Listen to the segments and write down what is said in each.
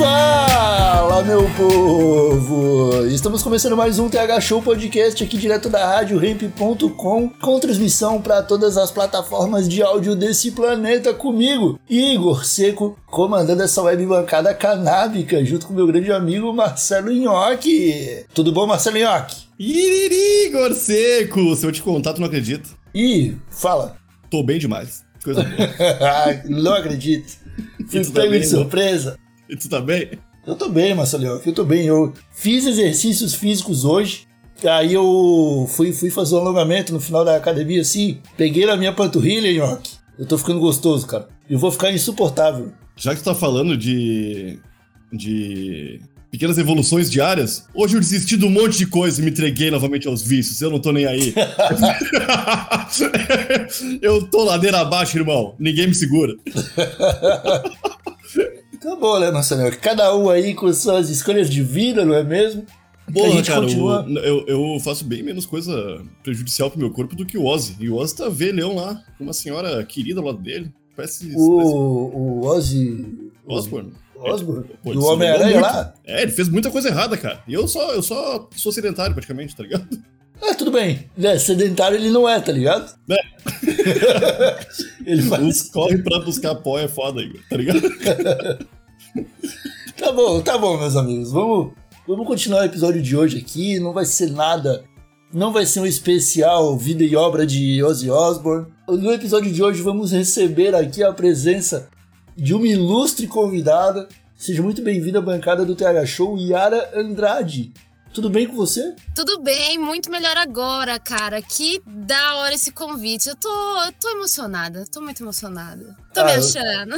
Fala, meu povo! Estamos começando mais um TH Show Podcast aqui direto da rádio ramp.com, com transmissão para todas as plataformas de áudio desse planeta comigo, Igor Seco, comandando essa web bancada canábica, junto com meu grande amigo Marcelo Nhoque. Tudo bom, Marcelo Nhoque? Iriri, Igor Seco! Se eu te contar, tu não acredita. Ih, fala. Tô bem demais. Coisa boa. não acredito. Fui tu tá pego de surpresa. E tu tá bem? Eu tô bem, Marcelo, eu tô bem. Eu fiz exercícios físicos hoje. Aí eu fui, fui fazer um alongamento no final da academia, assim. Peguei na minha panturrilha, Nhoque. Eu tô ficando gostoso, cara. Eu vou ficar insuportável. Já que tu tá falando de. de. pequenas evoluções diárias, hoje eu desisti de um monte de coisa e me entreguei novamente aos vícios. Eu não tô nem aí. eu tô ladeira abaixo, irmão. Ninguém me segura. Tá bom, né, Marcelo? Cada um aí com suas escolhas de vida, não é mesmo? a Porra, gente cara, continua. o- eu, eu faço bem menos coisa prejudicial pro meu corpo do que o Ozzy. E o Ozzy tá velhão lá, com uma senhora querida ao lado dele. Parece. parece O, o Ozzy. Osborne. Osborne? Do se Homem-Aranha lá? É, ele fez muita coisa errada, cara. E eu só, eu só sou sedentário, praticamente, tá ligado? Ah, tudo bem. É, sedentário ele não é, tá ligado? É. ele faz. Corre pra buscar pó é foda, Igor, tá ligado? Tá bom, tá bom, meus amigos. Vamos, vamos continuar o episódio de hoje aqui. Não vai ser nada. Não vai ser um especial vida e obra de Ozzy Osbourne. No episódio de hoje vamos receber aqui a presença de uma ilustre convidada. Seja muito bem-vinda à bancada do TH Show, Yara Andrade. Tudo bem com você? Tudo bem, muito melhor agora, cara. Que da hora esse convite. Eu tô, eu tô emocionada, tô muito emocionada. Tô Ah, me achando.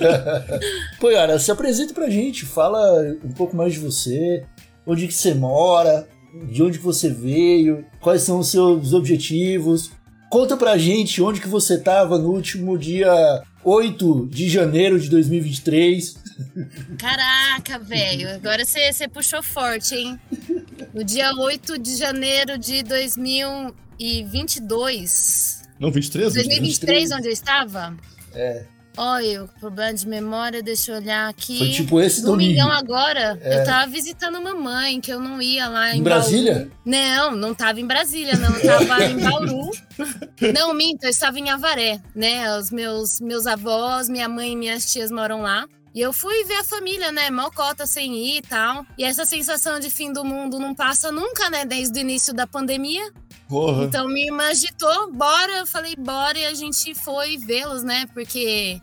Pô, Yara, se apresenta pra gente. Fala um pouco mais de você. Onde que você mora? De onde que você veio? Quais são os seus objetivos? Conta pra gente onde que você tava no último dia 8 de janeiro de 2023. Caraca, velho. Agora você você puxou forte, hein? No dia 8 de janeiro de 2022. Não, 23? 2023, onde eu estava? É. Olha, o problema de memória, deixa eu olhar aqui. Foi tipo esse Domingão domingo. agora, É. eu tava visitando mamãe, que eu não ia lá em, Em Brasília? Bauru. Não, não tava em Brasília, não. Eu tava em Bauru. Não, minto, eu estava em Avaré, né? Os meus, meus avós, minha mãe e minhas tias moram lá. E eu fui ver a família, né? Mocota sem ir e tal. E essa sensação de fim do mundo não passa nunca, né? Desde o início da pandemia. Porra. Então minha irmã agitou, bora. Eu falei, bora. E a gente foi vê-los, né? Porque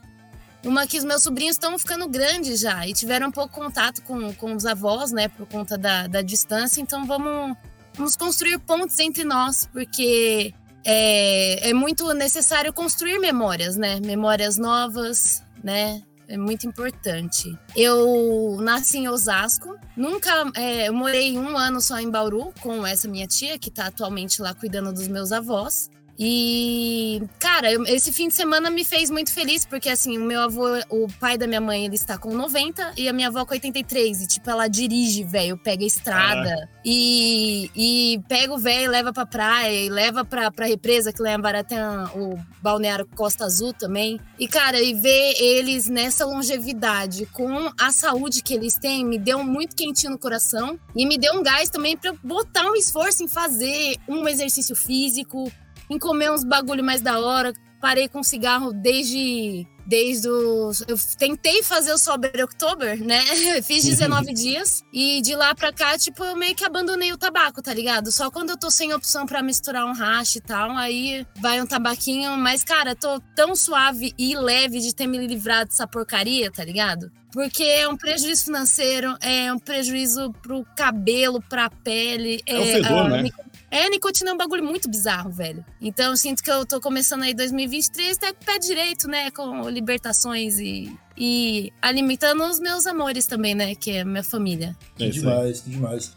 uma que os meus sobrinhos estão ficando grandes já e tiveram pouco contato com, com os avós, né? Por conta da, da distância. Então vamos, vamos construir pontes entre nós, porque é, é muito necessário construir memórias, né? Memórias novas, né? É muito importante. Eu nasci em Osasco. Nunca. é, eu morei um ano só em Bauru com essa minha tia, que tá atualmente lá cuidando dos meus avós. E, cara, eu- esse fim de semana me fez muito feliz, porque assim, o meu avô, o pai da minha mãe, ele está com 90 e a minha avó com 83. E, tipo, ela dirige, velho, pega a estrada e, e pega o velho e leva pra praia e leva pra, pra represa que lá em Avaré tem a- o balneário Costa Azul também. E, cara, e ver eles nessa longevidade, com a saúde que eles têm, me deu muito quentinho no coração e me deu um gás também pra eu botar um esforço em fazer um exercício físico, em comer uns bagulho mais da hora. Parei com cigarro desde. Desde os. Eu tentei fazer o Sober October, né? Fiz 19 dias. E de lá pra cá, tipo, eu meio que abandonei o tabaco, tá ligado? Só quando eu tô sem opção pra misturar um hash e tal, aí vai um tabaquinho. Mas, cara, tô tão suave e leve de ter me livrado dessa porcaria, tá ligado? Porque é um prejuízo financeiro, é um prejuízo pro cabelo, pra pele. É o fedor, a- né? É, nicotina é um bagulho muito bizarro, velho. Então eu sinto que eu tô começando aí 2023 até com o pé direito, né? Com libertações e, e alimentando os meus amores também, né? Que é minha família. Que É demais, que demais.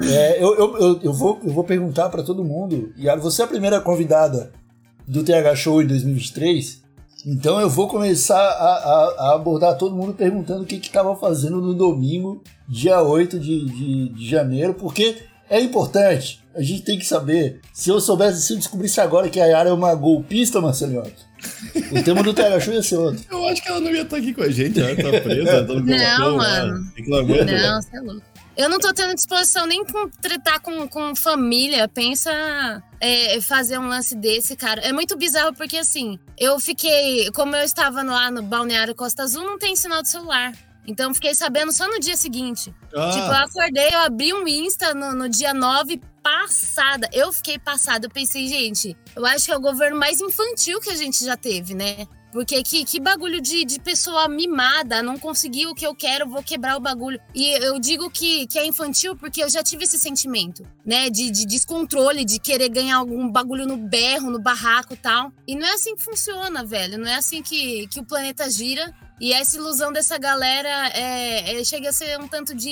É, eu, eu, eu, eu vou, eu vou perguntar pra todo mundo. Yara, você é a primeira convidada do TH Show em 2023. Então eu vou começar a, a- a abordar todo mundo perguntando o que que tava fazendo no domingo, dia 8 de, de, de janeiro, porque é importante. A gente tem que saber. Se eu soubesse, se eu descobrisse agora que a Yara é uma golpista, Marcelinho, o tema do Show ia ser outro. Eu acho que ela não ia estar aqui com a gente, ela tá presa, tá no Não, mano. reclamando. Não, você é louco. Eu não tô tendo disposição nem com tretar com, com família. Pensa é, fazer um lance desse, cara. É muito bizarro porque, assim, eu fiquei. Como eu estava lá no Balneário Costa Azul, não tem sinal de celular. Então, eu fiquei sabendo só no dia seguinte. Ah, Tipo, eu acordei, eu abri um Insta no, no dia 9, passada. Eu fiquei passada. Eu pensei, gente, eu acho que é o governo mais infantil que a gente já teve, né? Porque que, que bagulho de, de pessoa mimada, não conseguiu o que eu quero, vou quebrar o bagulho. E eu digo que, que é infantil porque eu já tive esse sentimento, né? De, de descontrole, de querer ganhar algum bagulho no berro, no barraco e tal. E não é assim que funciona, velho. Não é assim que, que o planeta gira. E essa ilusão dessa galera é, é- chega a ser um tanto de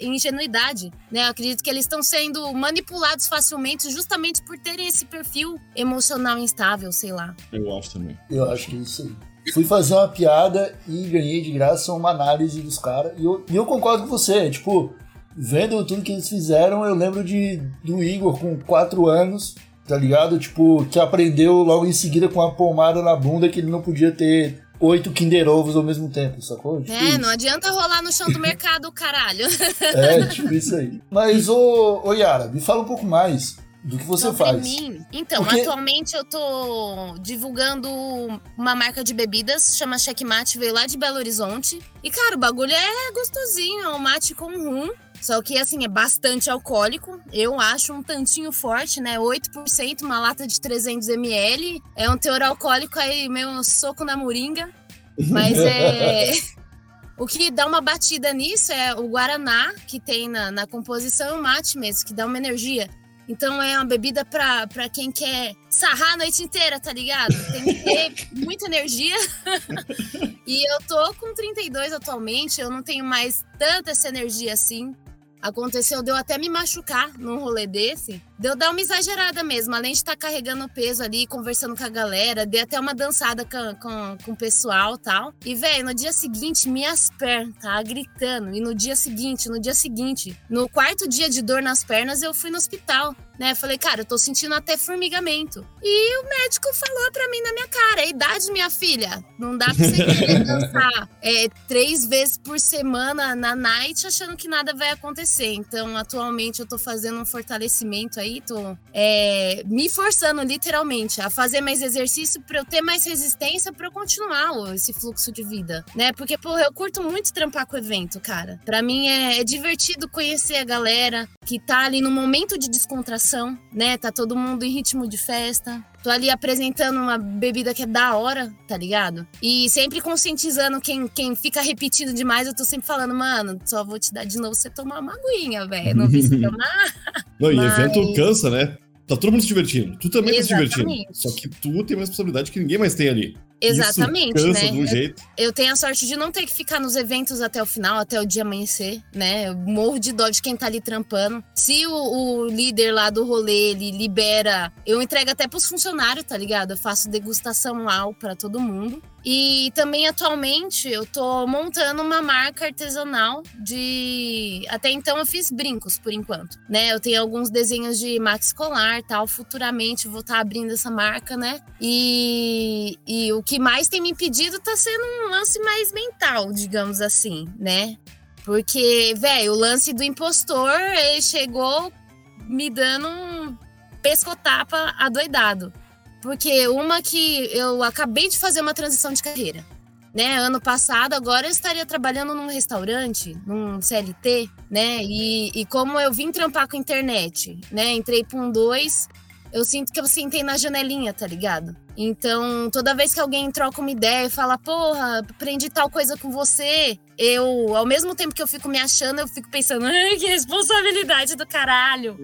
ingenuidade, né? Eu acredito que eles estão sendo manipulados facilmente justamente por terem esse perfil emocional instável, sei lá. eu acho também. Eu acho que é isso aí. Fui fazer uma piada e ganhei de graça uma análise dos caras. E eu, e eu concordo com você. Tipo, vendo tudo que eles fizeram, eu lembro de do Igor com 4 anos, tá ligado? Tipo, que aprendeu logo em seguida com uma pomada na bunda que ele não podia ter oito Kinder Ovos ao mesmo tempo, sacou? Tipo É, isso. não adianta rolar no chão do mercado, caralho. É, tipo isso aí. Mas, ô, ô Yara, me fala um pouco mais do que você Sobre faz. mim. Então, Porque- atualmente eu tô divulgando uma marca de bebidas, chama Checkmate, veio lá de Belo Horizonte. E, cara, o bagulho é gostosinho, é um mate com rum. Só que, assim, é bastante alcoólico. Eu acho um tantinho forte, né? 8%, uma lata de 300ml. É um teor alcoólico aí, meio soco na moringa. Mas é... O que dá uma batida nisso é o Guaraná, que tem na, na composição, e o mate mesmo, que dá uma energia. Então é uma bebida pra, pra quem quer sarrar a noite inteira, tá ligado? Tem que ter muita energia. e eu tô com 32 atualmente, eu não tenho mais tanta essa energia assim. Aconteceu de eu até me machucar num rolê desse. De eu dar uma exagerada mesmo, além de estar carregando peso ali, conversando com a galera, dei até uma dançada com, com, com o pessoal e tal. E, velho, no dia seguinte, minhas pernas tava gritando. E no dia seguinte, no dia seguinte, no quarto dia de dor nas pernas, eu fui no hospital. Né? Falei, cara, eu tô sentindo até formigamento. E o médico falou pra mim na minha cara: idade, minha filha, não dá pra você querer dançar é, três vezes por semana na night achando que nada vai acontecer. Então, atualmente, eu tô fazendo um fortalecimento aí, é, me forçando literalmente a fazer mais exercício pra eu ter mais resistência pra eu continuar esse fluxo de vida, né? Porque, pô, eu curto muito trampar com o evento, cara. Pra mim é, é divertido conhecer a galera que tá ali no momento de descontração, né? Tá todo mundo em ritmo de festa. Tô ali apresentando uma bebida que é da hora, tá ligado? E sempre conscientizando quem, quem fica repetindo demais, eu tô sempre falando, mano, só vou te dar de novo você tomar uma aguinha, velho. Não vi você tomar. Não, e Mas- evento cansa, né? Tá todo mundo se divertindo. Tu também tá se divertindo. Exatamente. Só que tu tem uma responsabilidade que ninguém mais tem ali. Exatamente, Isso cansa né? de um jeito. Eu tenho a sorte de não ter que ficar nos eventos até o final, até o dia amanhecer, né? Eu morro de dó de quem tá ali trampando. Se o, o líder lá do rolê, ele libera, eu entrego até pros funcionários, tá ligado? Eu faço degustação lá pra todo mundo. E também atualmente eu tô montando uma marca artesanal de. Até então eu fiz brincos por enquanto, né? Eu tenho alguns desenhos de max escolar tal. Futuramente vou estar abrindo essa marca, né? E, e o que mais tem me impedido tá sendo um lance mais mental, digamos assim, né? Porque, velho, o lance do impostor, ele chegou me dando um pescotapa adoidado. Porque uma que eu acabei de fazer uma transição de carreira. Né, ano passado, agora eu estaria trabalhando num restaurante, num CLT, né? E, e como eu vim trampar com internet, né? Entrei para um dois, eu sinto que eu sentei na janelinha, tá ligado? Então, toda vez que alguém troca uma ideia e fala, porra, aprendi tal coisa com você, eu, ao mesmo tempo que eu fico me achando, eu fico pensando, ai, que responsabilidade do caralho.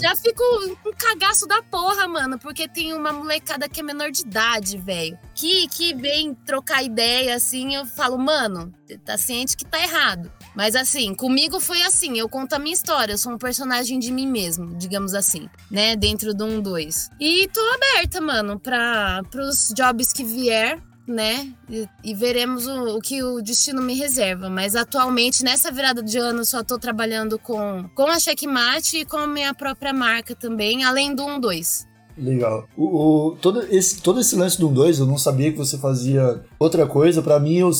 Já fico um cagaço da porra, mano, porque tem uma molecada que é menor de idade, velho. Que, que vem trocar ideia, assim, eu falo, mano, tá ciente que tá errado. Mas assim, comigo foi assim, eu conto a minha história, eu sou um personagem de mim mesmo, digamos assim, né, dentro do 1-2. E tô aberta, mano, para pros jobs que vier, né? E, e veremos o, o, que o destino me reserva. Mas atualmente, nessa virada de ano, só tô trabalhando com, com a Checkmate e com a minha própria marca também, além do 1-2. Legal. O, o, todo, esse, todo esse lance do 1-2, eu não sabia que você fazia outra coisa. Para mim, eu,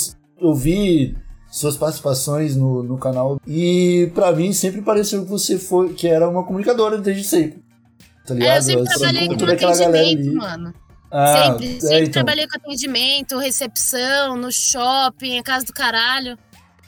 eu vi suas participações no, no canal. E para mim sempre pareceu que você foi que era uma comunicadora desde sempre. Tá ligado? É, eu sempre trabalhei com ali. mano. Ah, sempre, sempre é, então. trabalhei com atendimento, recepção, no shopping, a casa do caralho.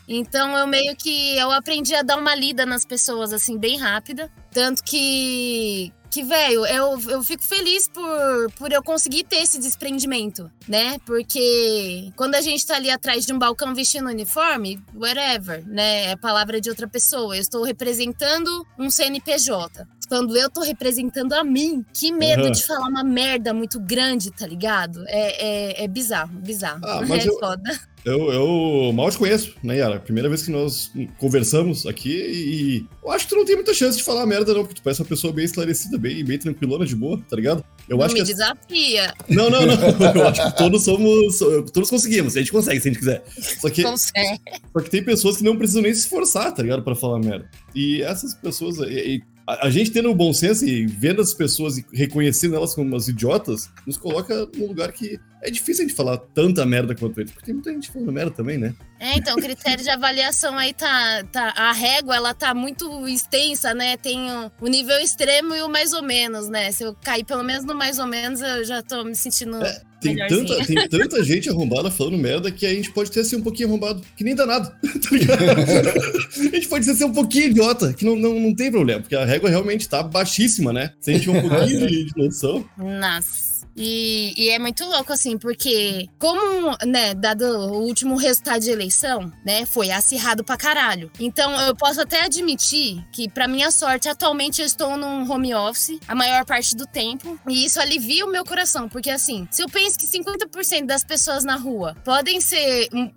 Então eu meio que eu aprendi a dar uma lida nas pessoas assim bem rápida, tanto que que, velho, eu, eu fico feliz por, por eu conseguir ter esse desprendimento, né? Porque quando a gente tá ali atrás de um balcão vestindo uniforme, whatever, né? É palavra de outra pessoa. Eu estou representando um CNPJ. Quando eu tô representando a mim, que medo uhum. de falar uma merda muito grande, tá ligado? É, é, é bizarro, bizarro. Ah, mas é eu, foda. Eu, eu mal te conheço, né, Yara? Primeira vez que nós conversamos aqui e eu acho que tu não tem muita chance de falar merda, não, porque tu parece uma pessoa bem esclarecida, bem, bem tranquilona, de boa, tá ligado? Eu não acho me que... desafia. Não, não, não. Eu acho que todos somos. Todos conseguimos, a gente consegue, se a gente quiser. Só que, consegue. Só que tem pessoas que não precisam nem se esforçar, tá ligado? Pra falar merda. E essas pessoas. E, a, a, gente tendo o bom senso e vendo as pessoas e reconhecendo elas como umas idiotas, nos coloca num lugar que é difícil a gente falar tanta merda quanto eles, porque tem muita gente falando merda também, né? É, então, o critério de avaliação aí tá, tá. A régua, ela tá muito extensa, né? Tem o, o, nível extremo e o mais ou menos, né? Se eu cair pelo menos no mais ou menos, eu já tô me sentindo. É, tem, tanta, tem tanta gente arrombada falando merda que a gente pode ter assim um pouquinho arrombado, que nem danado, tá ligado? a gente pode ser assim, um pouquinho idiota, que não, não, não tem problema, porque a régua realmente tá baixíssima, né? Se a gente tiver um pouquinho de, noção. Nossa. E, e, é muito louco, assim, porque, como, né, dado o último resultado de eleição, né, foi acirrado pra caralho. Então, eu posso até admitir que, pra minha sorte, atualmente eu estou num home office a maior parte do tempo. E isso alivia o meu coração, porque, assim, se eu penso que 50% das pessoas na rua podem ser um,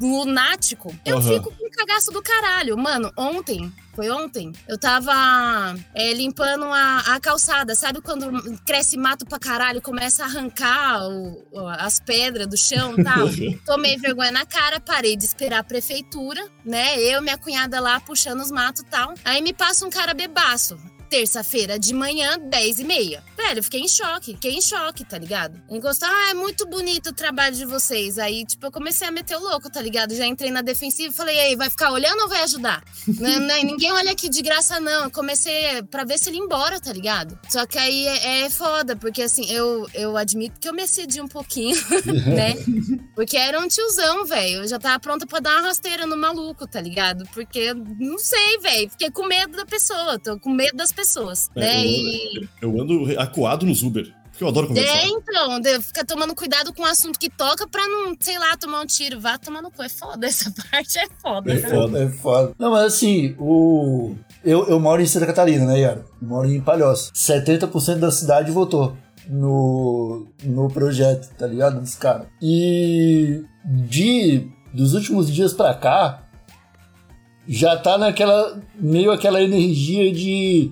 um lunático, eu uhum. fico com um cagaço do caralho. Mano, ontem foi ontem, eu tava é, limpando a, a, calçada. Sabe quando cresce mato pra caralho, começa a arrancar o, as pedras do chão e tal? Tomei vergonha na cara, parei de esperar a prefeitura, né? Eu, minha cunhada lá puxando os matos e tal. Aí me passa um cara bebaço terça-feira de manhã, 10 e meia. Velho, eu fiquei em choque, fiquei em choque, tá ligado? Encostou, ah, é muito bonito o trabalho de vocês. Aí, tipo, eu comecei a meter o louco, tá ligado? Já entrei na defensiva e falei, ei, vai ficar olhando ou vai ajudar? não, não, ninguém olha aqui de graça, não. Eu comecei pra ver se ele ia embora, tá ligado? Só que aí é, é foda, porque assim, eu, eu admito que eu me excedi um pouquinho, né? Porque era um tiozão, velho. Eu já tava pronta pra dar uma rasteira no maluco, tá ligado? Porque, não sei, velho. Fiquei com medo da pessoa, tô com medo das pessoas, é, né? Eu, e... eu ando acuado nos Uber. Porque eu adoro conversar. É, então, fica tomando cuidado com o assunto que toca pra não, sei lá, tomar um tiro. Vá tomar no cu. É foda, essa parte é foda. É foda, é foda. Não, mas assim, o... Eu, eu moro em Santa Catarina, né, Yara? Eu moro em Palhoça. 70% da cidade votou no, no projeto, tá ligado? Dos caras. E de dos últimos dias pra cá, já tá naquela meio aquela energia de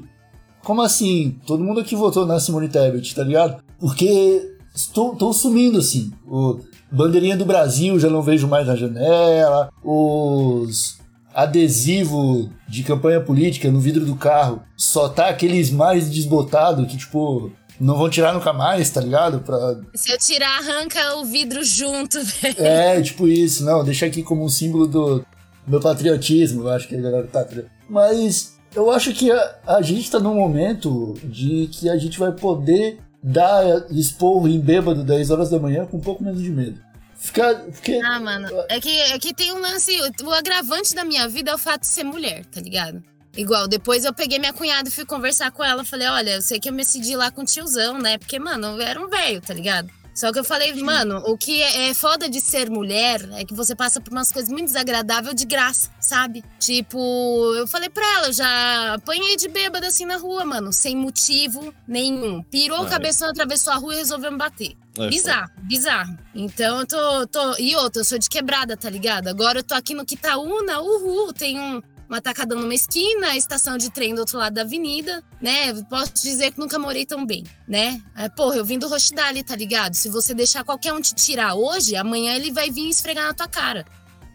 como assim? Todo mundo aqui votou na Simone Tebet, tá ligado? Porque estão sumindo, assim. O bandeirinha do Brasil já não vejo mais na janela. Os adesivo de campanha política no vidro do carro só tá aqueles mais desbotado que, tipo, não vão tirar nunca mais, tá ligado? Pra... Se eu tirar, arranca o vidro junto, velho. É, tipo isso, não, deixa aqui como um símbolo do meu patriotismo, eu acho que a galera tá. Mas eu acho que a, a gente está num momento de que a gente vai poder dar esporro em bêbado 10 horas da manhã com um pouco menos de medo. Ficar. Porque... Ah, mano. É que, é que tem um lance. O agravante da minha vida é o fato de ser mulher, tá ligado? Igual, depois eu peguei minha cunhada e fui conversar com ela. Falei, olha, eu sei que eu me decidi lá com o tiozão, né? Porque, mano, eu era um velho, tá ligado? Só que eu falei, mano, o que é foda de ser mulher é que você passa por umas coisas muito desagradáveis de graça, sabe? Tipo, eu falei pra ela, eu já apanhei de bêbada assim na rua, mano, sem motivo nenhum. Pirou o cabeção, atravessou a rua e resolveu me bater. É, bizarro, bizarro. Então eu tô, tô. E outra, eu sou de quebrada, tá ligado? Agora eu tô aqui no Quitaúna, uhul, tem um. Um atacadão numa esquina, a estação de trem do outro lado da avenida, né? Posso dizer que nunca morei tão bem, né? É, porra, eu vim do Rochdale, tá ligado? Se você deixar qualquer um te tirar hoje, amanhã ele vai vir esfregar na tua cara.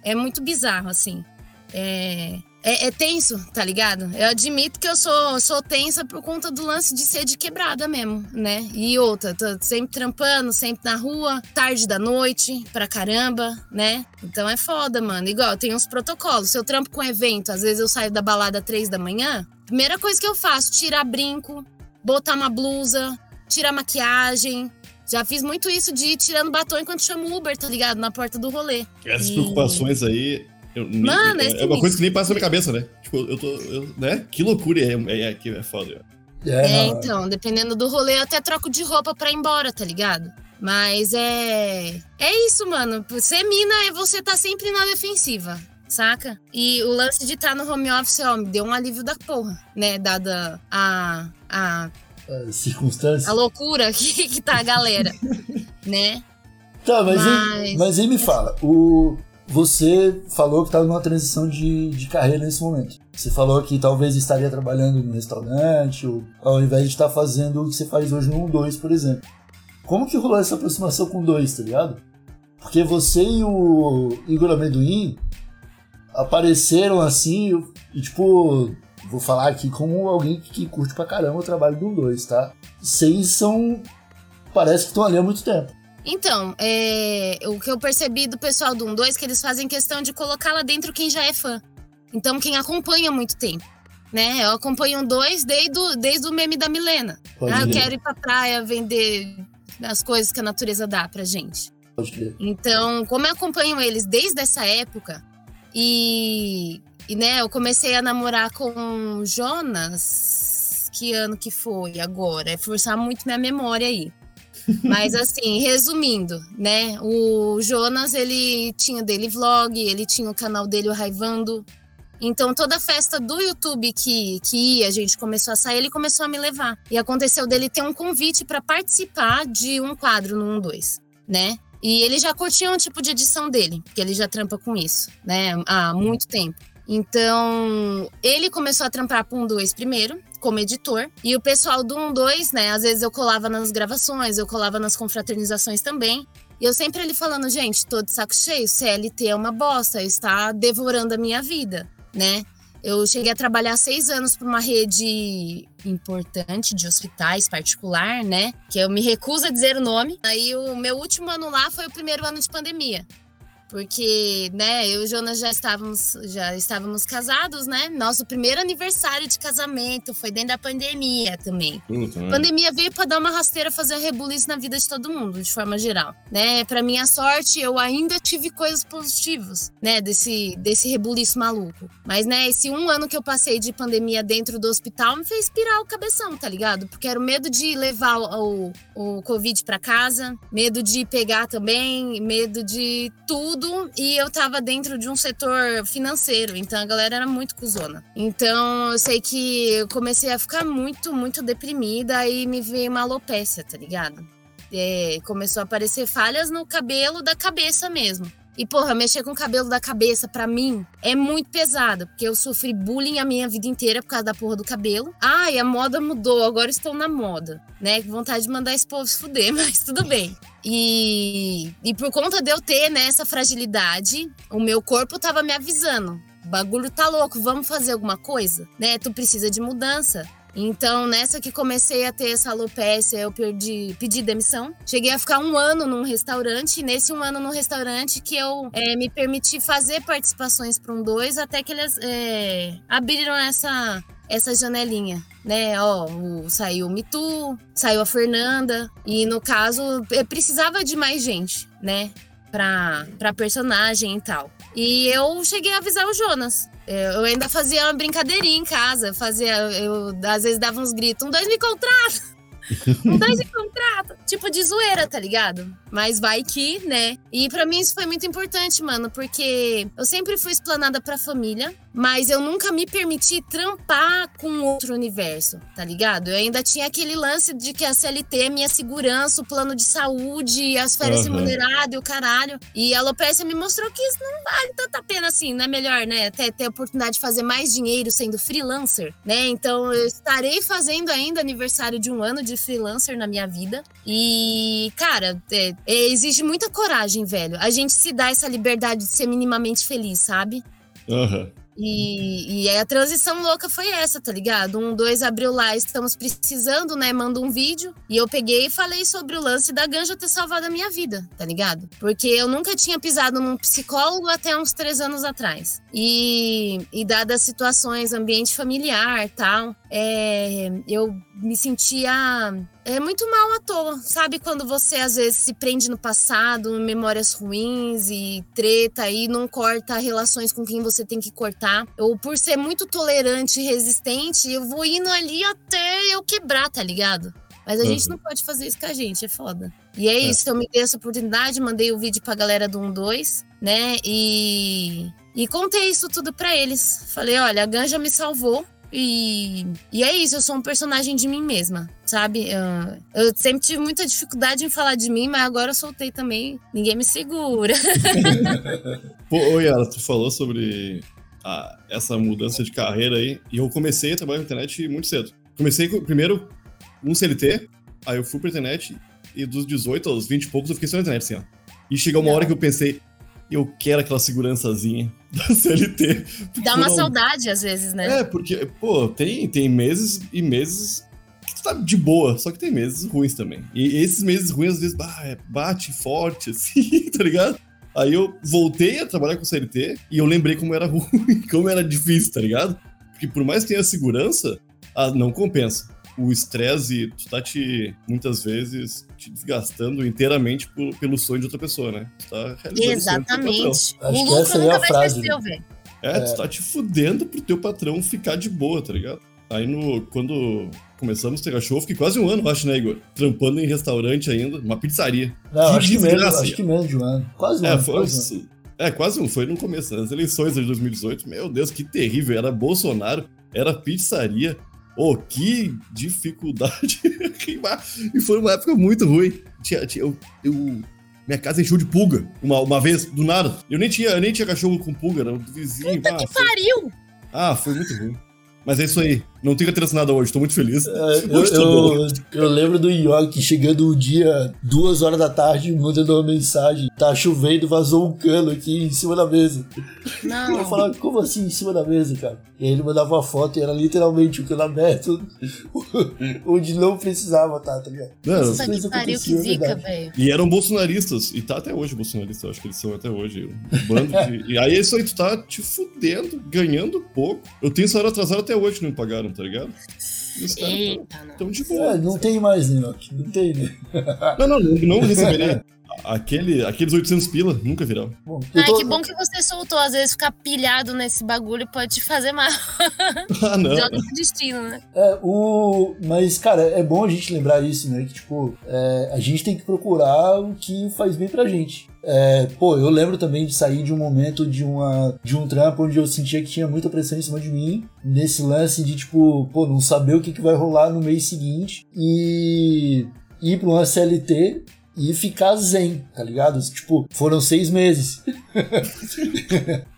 É muito bizarro, assim. É, é, é tenso, tá ligado? Eu admito que eu sou, sou tensa por conta do lance de ser de quebrada mesmo, né? E outra, tô sempre trampando, sempre na rua, tarde da noite, pra caramba, né? Então é foda, mano. Igual, tem uns protocolos. Se eu trampo com evento, às vezes eu saio da balada três da manhã, primeira coisa que eu faço, tirar brinco, botar uma blusa, tirar maquiagem. Já fiz muito isso de ir tirando batom enquanto chamo Uber, tá ligado? Na porta do rolê. Essas E- preocupações aí. Eu nem- Mano, é é, é uma coisa que nem passa na minha cabeça, né? Tipo, eu tô. eu- né? Que loucura é, é, é, que é foda. É, É, não, então, dependendo do rolê, eu até troco de roupa pra ir embora, tá ligado? Mas é. É isso, mano. Ser mina é você tá sempre na defensiva, saca? E o lance de estar no home office, ó, me deu um alívio da porra, né? Dada a. a, é, circunstância. a loucura que, que tá a galera, né? Tá, mas, Mas- Aí, mas aí me fala, o, você falou que tá numa transição de, de carreira nesse momento. Você falou que talvez estaria trabalhando no restaurante, ou, ao invés de estar fazendo o que você faz hoje no 1-2, por exemplo. Como que rolou essa aproximação com o 2, tá ligado? Porque você e o Igor Amendoim apareceram assim, e tipo, vou falar aqui como alguém que curte pra caramba o trabalho do 2, tá? Vocês são. Parece que estão ali há muito tempo. Então, é, o que eu percebi do pessoal do 1-2 é que eles fazem questão de colocar lá dentro quem já é fã. Então, quem acompanha há muito tempo. Né? Eu acompanho um 2 desde, o- desde o meme da Milena. Pode Ah, eu crer, quero ir pra praia vender as coisas que a natureza dá pra gente. Então, como eu acompanho eles desde essa época, e, e né, eu comecei a namorar com Jonas. Que ano que foi agora? É forçar muito minha memória aí. Mas assim, resumindo, né? O Jonas, ele tinha dele vlog, ele tinha o canal dele, o Raivando. Então, toda festa do YouTube que, que ia, a gente começou a sair, ele começou a me levar. E aconteceu dele ter um convite para participar de um quadro no 1-2, né? E ele já curtia um tipo de edição dele, porque ele já trampa com isso, né? Há muito tempo. Então, ele começou a trampar para um 2 primeiro, como editor. E o pessoal do 1 2, né? Às vezes eu colava nas gravações, eu colava nas confraternizações também. E eu sempre ele falando, gente, tô de saco cheio, CLT é uma bosta, está devorando a minha vida, né? Eu cheguei a trabalhar seis anos para uma rede importante de hospitais particular, né? Que eu me recuso a dizer o nome. Aí o meu último ano lá foi o primeiro ano de pandemia. Porque, né, eu e o Jonas já estávamos, já estávamos casados, né? Nosso primeiro aniversário de casamento foi dentro da pandemia também. Puta, né? Pandemia veio pra dar uma rasteira, fazer rebuliço na vida de todo mundo, de forma geral, né? Pra minha sorte, eu ainda tive coisas positivas, né? Desse, desse rebuliço maluco. Mas, né, esse um ano que eu passei de pandemia dentro do hospital me fez pirar o cabeção, tá ligado? Porque era o medo de levar o, o, o Covid pra casa, medo de pegar também, medo de tudo. E eu tava dentro de um setor financeiro, então a galera era muito cuzona. Então eu sei que eu comecei a ficar muito, muito deprimida e me veio uma alopécia, tá ligado? É, começou a aparecer falhas no cabelo da cabeça mesmo. E, porra, mexer com o cabelo da cabeça, pra mim, é muito pesado. Porque eu sofri bullying a minha vida inteira por causa da porra do cabelo. Ai, a moda mudou, agora estou na moda. Né? Com vontade de mandar esse povo se fuder, mas tudo bem. E, e por conta de eu ter né, essa fragilidade, o meu corpo tava me avisando. O bagulho tá louco, vamos fazer alguma coisa? Né? Tu precisa de mudança. Então, nessa que comecei a ter essa alopécia, eu perdi, pedi demissão. Cheguei a ficar um ano num restaurante, e nesse um ano no restaurante que eu é, me permiti fazer participações para um dois, até que eles é, abriram essa, essa janelinha. Né, ó, o- saiu o Mitu, saiu a Fernanda, e no caso, precisava de mais gente, né, pra, pra personagem e tal. E eu cheguei a avisar o Jonas. É, Eu ainda fazia uma brincadeirinha em casa. Fazia, eu às vezes dava uns gritos, um dois me contrata. um dois em contrato. Tipo, de zoeira, tá ligado? Mas vai que, né? E pra mim isso foi muito importante, mano, porque eu sempre fui explanada pra família, mas eu nunca me permiti trampar com outro universo, tá ligado? Eu ainda tinha aquele lance de que a CLT é minha segurança, o plano de saúde, as férias Aham. remuneradas e o caralho. E a alopecia me mostrou que isso não vale tanta pena assim, não é melhor, né? Até ter a oportunidade de fazer mais dinheiro sendo freelancer, né? Então eu estarei fazendo ainda aniversário de um ano de freelancer na minha vida. E, cara, é- é, exige muita coragem, velho. A gente se dá essa liberdade de ser minimamente feliz, sabe? Aham. E, e aí a transição louca foi essa, tá ligado? Um, dois abriu lá, estamos precisando, né? Manda um vídeo. E eu peguei e falei sobre o lance da ganja ter salvado a minha vida, tá ligado? Porque eu nunca tinha pisado num psicólogo até uns três anos atrás. E, e dadas as situações, ambiente familiar tal, é, eu me sentia é muito mal à toa, sabe? Quando você às vezes se prende no passado, em memórias ruins e treta e não corta relações com quem você tem que cortar. Ou por ser muito tolerante e resistente, eu vou indo ali até eu quebrar, tá ligado? Mas a gente Uhum. não pode fazer isso com a gente, é foda. E é isso, eu me dei essa oportunidade, mandei o vídeo pra galera do 1-2, né? E, e contei isso tudo pra eles. Falei, olha, a Ganja me salvou. E, e é isso, eu sou um personagem de mim mesma, sabe? Eu, eu sempre tive muita dificuldade em falar de mim, mas agora eu soltei também. Ninguém me segura. Pô, Yara, tu falou sobre a- essa mudança de carreira aí, e eu comecei a trabalhar na internet muito cedo. Comecei com, primeiro um CLT, aí eu fui pra internet, e dos 18 aos 20 e poucos eu fiquei só na internet, assim, ó. E chegou uma hora que eu pensei, eu quero aquela segurançazinha da CLT. Dá uma Não. saudade às vezes, né? É, porque, pô, tem, tem meses e meses que tu tá de boa, só que tem meses ruins também. E esses meses ruins, às vezes, é, bate forte, assim, tá ligado? Aí eu voltei a trabalhar com CLT e eu lembrei como era ruim, como era difícil, tá ligado? Porque por mais que tenha segurança, ah, não compensa. O estresse, tu tá te, muitas vezes, te desgastando inteiramente por- pelo sonho de outra pessoa, né? Tá o. Exatamente. Acho O que lucro é nunca a vai frase, ser né? seu, velho. É, tu tá te fudendo pro teu patrão ficar de boa, tá ligado? Aí no, quando começamos a ter cachorro, fiquei quase um ano, eu acho, né, Igor? Trampando em restaurante ainda, uma pizzaria. Não, Que acho que menos, acho que menos de um ano. Quase um É, ano. foi, quase um é, quase um, foi no começo, nas eleições de 2018. Meu Deus, que terrível. Era Bolsonaro, era pizzaria. Oh, que dificuldade. e foi uma época muito ruim. Tinha, tinha- eu, eu- minha casa encheu de pulga uma, uma vez, do nada. Eu nem tinha, eu nem tinha cachorro com pulga, era do vizinho. Puta ah, que foi- pariu! ah, foi muito ruim. Mas é isso aí. Não tenho que ter nada hoje, tô muito feliz. É, Eu, eu, eu lembro do York chegando um dia, duas horas da tarde, mandando uma mensagem. Tá chovendo, vazou um cano aqui em cima da mesa. Eu Não. falava, como assim em cima da mesa, cara? E aí ele mandava uma foto e era literalmente o cano aberto, onde não precisava estar, tá ligado? Não, Essas Puta coisas que pariu, que é zica, velho. E eram bolsonaristas. E tá até hoje bolsonarista, eu acho que eles são até hoje. Um bando de... E aí é isso aí, tu tá te fudendo, ganhando pouco. Eu tenho salário atrasado até hoje que não pagaram, tá ligado? Os caras Eita, não. tão de É, boa. não tem mais, né? Não tem, né? Não, não, não, não receberia. Aquele, aqueles 800 pila nunca virão. Bom, eu Ai, tô- que bom que você soltou. Às vezes ficar pilhado nesse bagulho pode te fazer mal. Ah, não. Joga no destino, né? É, o... Mas, cara, é bom a gente lembrar isso, né? Que, tipo, é, a gente tem que procurar o que faz bem pra gente. É, pô, eu lembro também de sair de um momento de, uma, de um trampo onde eu sentia que tinha muita pressão em cima de mim, nesse lance de, tipo, pô, não saber o que, que vai rolar no mês seguinte e ir pra uma CLT e ficar zen, tá ligado? Tipo, foram seis meses.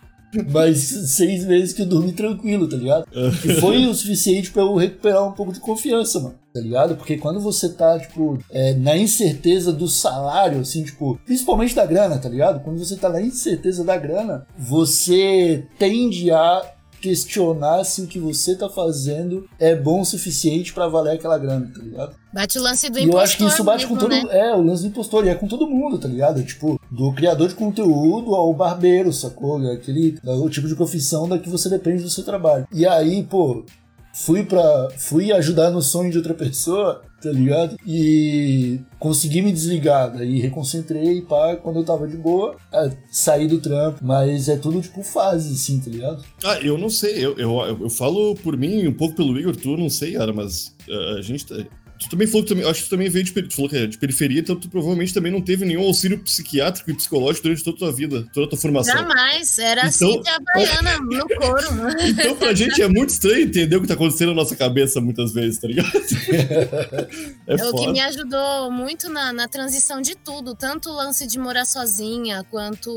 Mas seis meses que eu dormi tranquilo, tá ligado? E foi o suficiente pra eu recuperar um pouco de confiança, mano. Tá ligado? Porque quando você tá, tipo, é, na incerteza do salário, assim, tipo, principalmente da grana, tá ligado? Quando você tá na incerteza da grana, você tende a questionar se o que você tá fazendo é bom o suficiente pra valer aquela grana, tá ligado? Bate o lance do E impostor eu acho que isso bate mesmo, com todo né? É, o lance do impostor, e é com todo mundo, tá ligado? Tipo, do criador de conteúdo ao barbeiro, sacou? É Aquele, é o tipo de profissão da que você depende do seu trabalho. E aí, pô, fui para fui ajudar no sonho de outra pessoa, tá ligado? E consegui me desligar, daí reconcentrei, pá, quando eu tava de boa, é, saí do trampo, mas é tudo tipo fase, assim, tá ligado? Ah, eu não sei, eu, eu, eu falo por mim, um pouco pelo Igor, tu não sei, cara, mas uh, a gente tá- Tu também falou que também, acho que tu também veio de, tu falou que é de periferia, então tu provavelmente também não teve nenhum auxílio psiquiátrico e psicológico durante toda a tua vida, toda a tua formação. Jamais. Era Então- assim que a baiana no couro. Então pra gente é muito estranho entender o que tá acontecendo na nossa cabeça muitas vezes, tá ligado? É É o que me ajudou muito na, na transição de tudo, tanto o lance de morar sozinha, quanto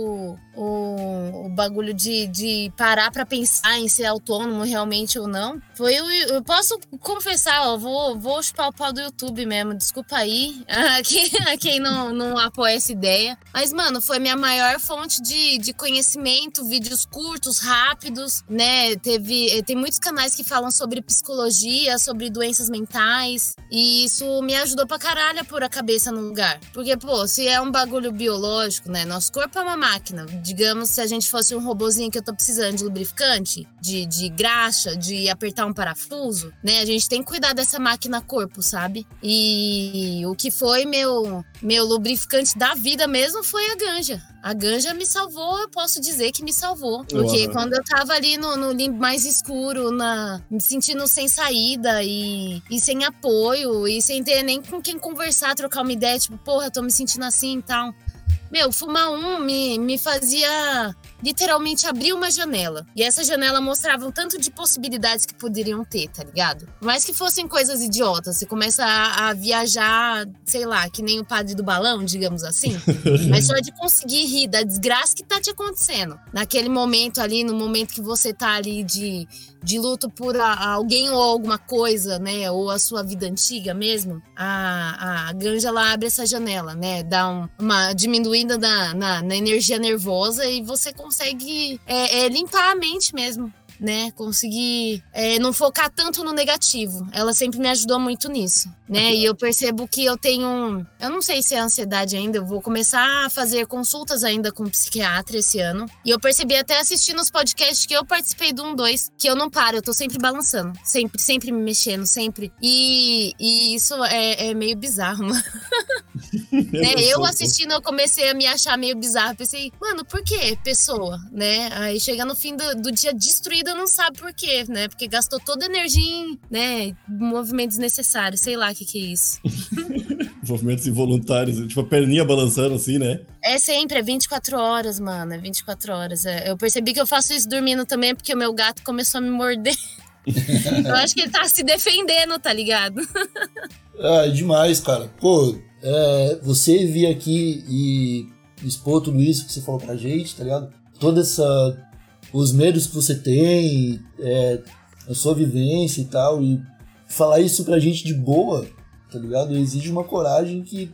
o, o bagulho de, de parar pra pensar em ser autônomo realmente ou não. Foi o, eu posso confessar, ó, vou, vou chupar o pau do YouTube mesmo, desculpa aí a quem, a quem não, não apoia essa ideia. Mas, mano, foi minha maior fonte de, de conhecimento, vídeos curtos, rápidos, né? Teve, eh, tem muitos canais que falam sobre psicologia, sobre doenças mentais, e isso me ajudou pra caralho a pôr a cabeça no lugar. Porque, pô, se é um bagulho biológico, né? Nosso corpo é uma máquina. Digamos, se a gente fosse um robozinho que eu tô precisando de lubrificante, de, de graxa, de apertar um parafuso, né? A gente tem que cuidar dessa máquina corpo, sabe? E o que foi meu, meu lubrificante da vida mesmo foi a ganja. A ganja me salvou, eu posso dizer que me salvou. Porque Uau. quando eu tava ali no, no limbo mais escuro, na, me sentindo sem saída e, e sem apoio, e sem ter nem com quem conversar, trocar uma ideia, tipo, porra, eu tô me sentindo assim e tal. Meu, fumar um me, me fazia literalmente abrir uma janela. E essa janela mostrava um tanto de possibilidades que poderiam ter, tá ligado? Mais que fossem coisas idiotas, você começa a, a viajar, sei lá, que nem o padre do balão, digamos assim. Mas só de conseguir rir da desgraça que tá te acontecendo. Naquele momento ali, no momento que você tá ali de, de luto por a- alguém ou alguma coisa, né? Ou a sua vida antiga mesmo, a, a ganja ela abre essa janela, né? Dá um- uma diminuída na, na, na energia nervosa e você consegue é, é, limpar a mente mesmo. Né, conseguir é, não focar tanto no negativo. Ela sempre me ajudou muito nisso, né? E eu percebo que eu tenho, eu não sei se é ansiedade ainda. Eu vou começar a fazer consultas ainda com um psiquiatra esse ano. E eu percebi até assistindo os podcasts que eu participei do 1, 2, que eu não paro, eu tô sempre balançando, sempre, sempre me mexendo, sempre. E, e isso é, é meio bizarro, mano. né? Eu assistindo, eu comecei a me achar meio bizarro. Pensei, mano, por que pessoa, né? Aí chega no fim do, do dia destruída, não sabe por quê, né? Porque gastou toda a energia em, né, movimentos necessários. Sei lá o que que é isso. Movimentos involuntários, tipo a perninha balançando assim, né? É sempre, é 24 horas, mano. É 24 horas. É, Eu percebi que eu faço isso dormindo também, porque o meu gato começou a me morder. eu acho que ele tá se defendendo, tá ligado? Ah, é demais, cara. Pô, é, você vir aqui e expor tudo isso que você falou pra gente, tá ligado? Toda essa. Os medos que você tem, é, a sua vivência e tal, e falar isso pra gente de boa, tá ligado? Exige uma coragem que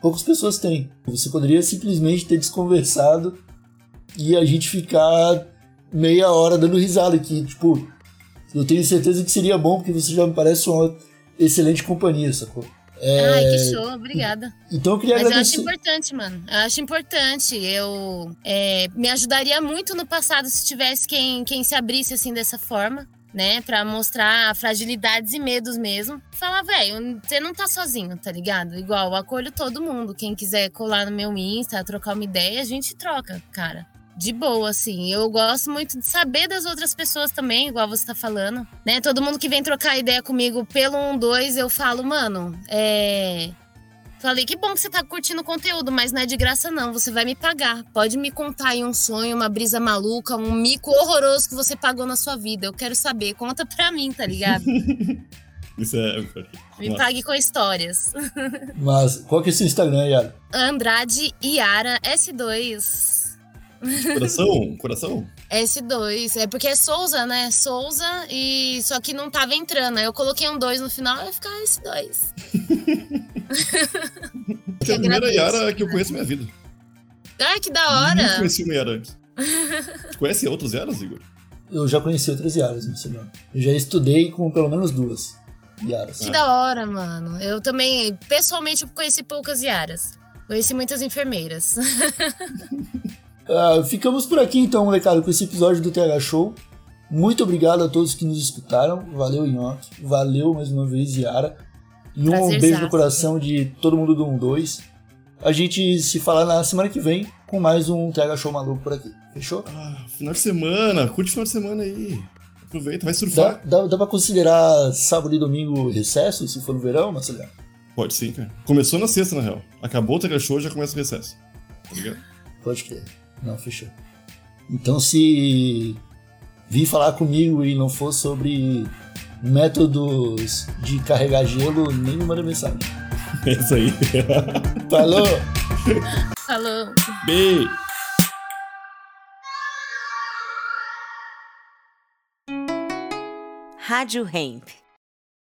poucas pessoas têm. Você poderia simplesmente ter desconversado e a gente ficar meia hora dando risada aqui, tipo, eu tenho certeza que seria bom, porque você já me parece uma excelente companhia, sacou? Ai, que show, obrigada. Então eu queria Mas eu acho agradecer. importante, mano. Eu acho importante. Eu é, me ajudaria muito no passado se tivesse quem, quem se abrisse assim dessa forma. Né, pra mostrar fragilidades e medos mesmo. Falar, velho, você não tá sozinho, tá ligado? Igual, eu acolho todo mundo. Quem quiser colar no meu Insta, trocar uma ideia, a gente troca, cara. De boa, assim. Eu gosto muito de saber das outras pessoas também, igual você tá falando. Né? Todo mundo que vem trocar ideia comigo pelo 1, 2, eu falo, mano, é. Falei, que bom que você tá curtindo o conteúdo, mas não é de graça, não. Você vai me pagar. Pode me contar aí um sonho, uma brisa maluca, um mico horroroso que você pagou na sua vida. Eu quero saber. Conta pra mim, tá ligado? Isso é. Me Nossa. pague com histórias. Mas qual que é o seu Instagram, Yara? Andrade Yara S2. Coração? Coração? S2. É porque é Souza, né? Souza e. Só que não tava entrando. Aí eu coloquei um 2 no final e vai ficar S2. É a primeira. Yara que eu conheço na minha vida. Ai, que da hora! conheci uma Yara antes. Tu conhece outras Yaras, Igor? Eu já conheci outras Yaras no Instagram. Eu já estudei com pelo menos duas Yaras. Que da hora, mano. Eu também, pessoalmente, eu conheci poucas Yaras. Conheci muitas enfermeiras. Ah, ficamos por aqui então, molecada, com esse episódio do TH Show. Muito obrigado a todos que nos escutaram. Valeu, Nhoque. Valeu mais uma vez, Yara. E um Prazerzaço, beijo no coração de todo mundo do 12. A gente se fala na semana que vem com mais um TH Show maluco por aqui. Fechou? Ah, final de semana. Curte final de semana aí. Aproveita, vai Dá, surfar. dá, dá pra considerar sábado e domingo recesso, se for no verão, Marcelo? Pode sim, cara. Começou na sexta, na real. Acabou o Tega Show, já começa o recesso. Tá ligado? Pode crer. Não, fechou. Então, se vir falar comigo e não for sobre métodos de carregar gelo, nem me manda mensagem. É isso aí. Falou! Falou. Beijo. Rádio Hemp.